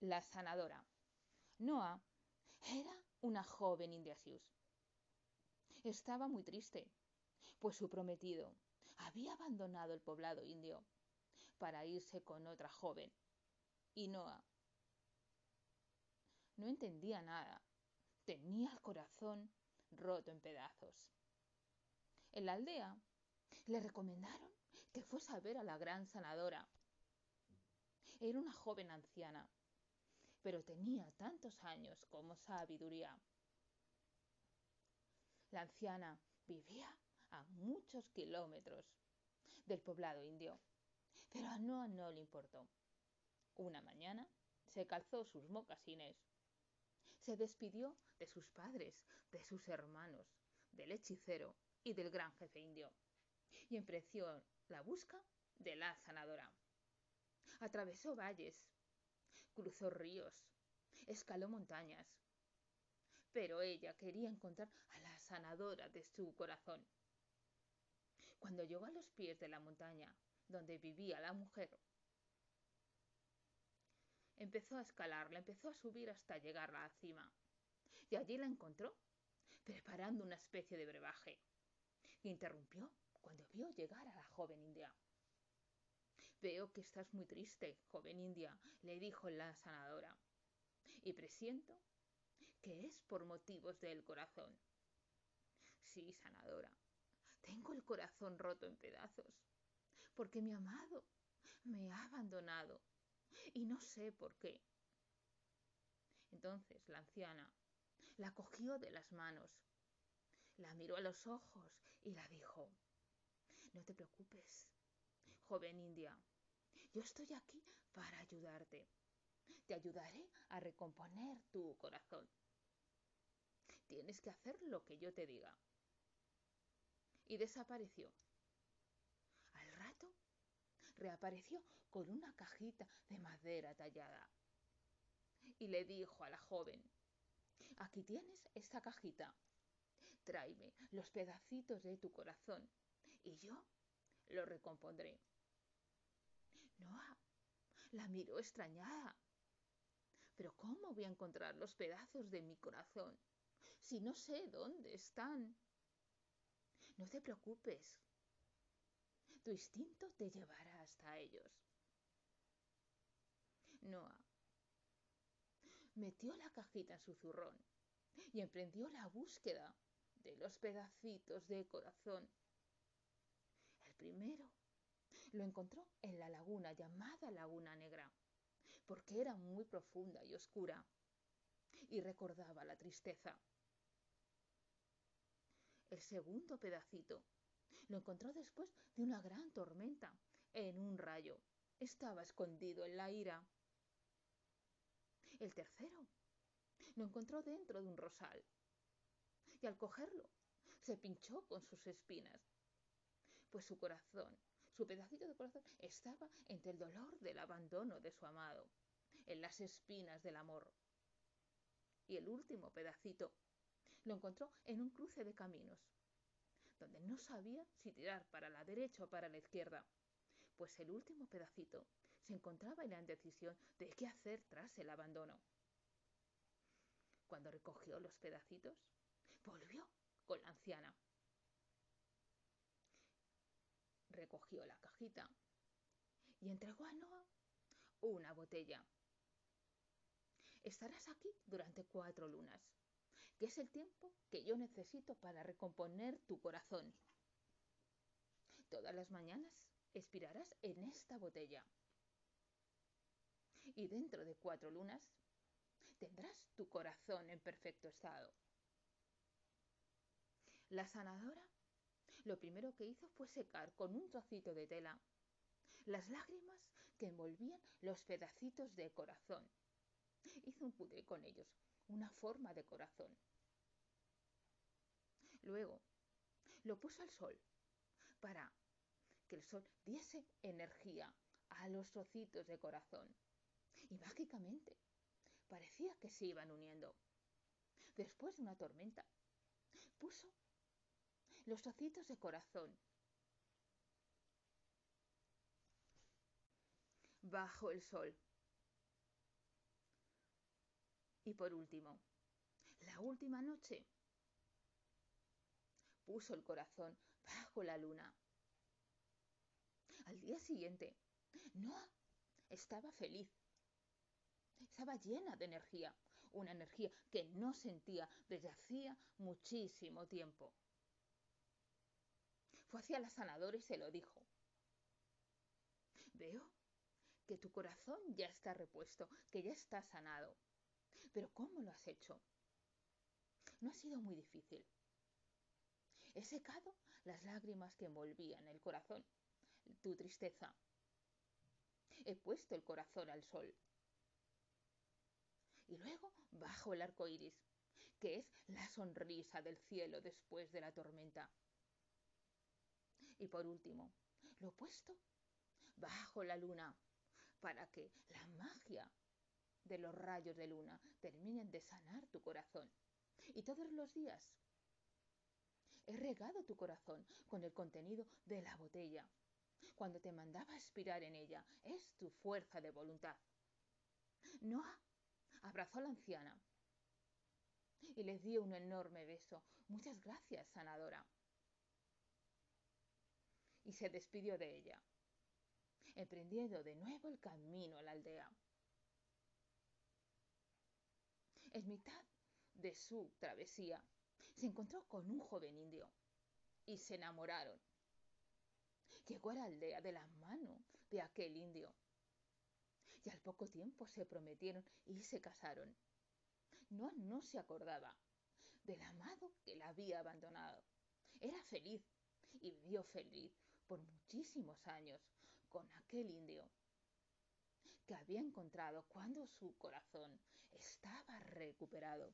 La sanadora. Noah era una joven india. Estaba muy triste, pues su prometido había abandonado el poblado indio para irse con otra joven. Y Noah no entendía nada. Tenía el corazón roto en pedazos. En la aldea le recomendaron que fuese a ver a la gran sanadora. Era una joven anciana pero tenía tantos años como sabiduría. La anciana vivía a muchos kilómetros del poblado indio, pero a Noah no le importó. Una mañana se calzó sus mocasines, se despidió de sus padres, de sus hermanos, del hechicero y del gran jefe indio, y emprendió la busca de la sanadora. Atravesó valles, cruzó ríos, escaló montañas. Pero ella quería encontrar a la sanadora de su corazón. Cuando llegó a los pies de la montaña donde vivía la mujer, empezó a escalarla, empezó a subir hasta llegar a la cima. Y allí la encontró, preparando una especie de brebaje. Y interrumpió cuando vio llegar a la joven india. Veo que estás muy triste, joven india, le dijo la sanadora, y presiento que es por motivos del corazón. Sí, sanadora, tengo el corazón roto en pedazos, porque mi amado me ha abandonado y no sé por qué. Entonces la anciana la cogió de las manos, la miró a los ojos y la dijo, no te preocupes, joven india, yo estoy aquí para ayudarte. Te ayudaré a recomponer tu corazón. Tienes que hacer lo que yo te diga. Y desapareció. Al rato reapareció con una cajita de madera tallada. Y le dijo a la joven, aquí tienes esta cajita. Tráeme los pedacitos de tu corazón y yo lo recompondré. Noah la miró extrañada. Pero ¿cómo voy a encontrar los pedazos de mi corazón si no sé dónde están? No te preocupes. Tu instinto te llevará hasta ellos. Noah metió la cajita en su zurrón y emprendió la búsqueda de los pedacitos de corazón el primero lo encontró en la laguna llamada Laguna Negra, porque era muy profunda y oscura y recordaba la tristeza. El segundo pedacito lo encontró después de una gran tormenta en un rayo. Estaba escondido en la ira. El tercero lo encontró dentro de un rosal y al cogerlo se pinchó con sus espinas pues su corazón, su pedacito de corazón, estaba entre el dolor del abandono de su amado, en las espinas del amor. Y el último pedacito lo encontró en un cruce de caminos, donde no sabía si tirar para la derecha o para la izquierda, pues el último pedacito se encontraba en la indecisión de qué hacer tras el abandono. Cuando recogió los pedacitos, volvió con la anciana recogió la cajita y entregó a Noah una botella. Estarás aquí durante cuatro lunas, que es el tiempo que yo necesito para recomponer tu corazón. Todas las mañanas expirarás en esta botella. Y dentro de cuatro lunas tendrás tu corazón en perfecto estado. La sanadora lo primero que hizo fue secar con un trocito de tela las lágrimas que envolvían los pedacitos de corazón. Hizo un pudre con ellos, una forma de corazón. Luego lo puso al sol para que el sol diese energía a los trocitos de corazón. Y mágicamente parecía que se iban uniendo. Después de una tormenta, puso los trocitos de corazón. Bajo el sol. Y por último, la última noche, puso el corazón bajo la luna. Al día siguiente, Noah estaba feliz. Estaba llena de energía, una energía que no sentía desde hacía muchísimo tiempo. Fue hacia la sanadora y se lo dijo. Veo que tu corazón ya está repuesto, que ya está sanado. Pero ¿cómo lo has hecho? No ha sido muy difícil. He secado las lágrimas que envolvían el corazón, tu tristeza. He puesto el corazón al sol. Y luego bajo el arco iris, que es la sonrisa del cielo después de la tormenta. Y por último, lo he puesto bajo la luna, para que la magia de los rayos de luna terminen de sanar tu corazón. Y todos los días he regado tu corazón con el contenido de la botella. Cuando te mandaba aspirar en ella, es tu fuerza de voluntad. Noah abrazó a la anciana y le dio un enorme beso. Muchas gracias, sanadora. Y se despidió de ella emprendiendo de nuevo el camino a la aldea. En mitad de su travesía, se encontró con un joven indio y se enamoraron. Llegó a la aldea de la mano de aquel indio y al poco tiempo se prometieron y se casaron. No, no se acordaba del amado que la había abandonado. Era feliz y vivió feliz por muchísimos años con aquel indio que había encontrado cuando su corazón estaba recuperado.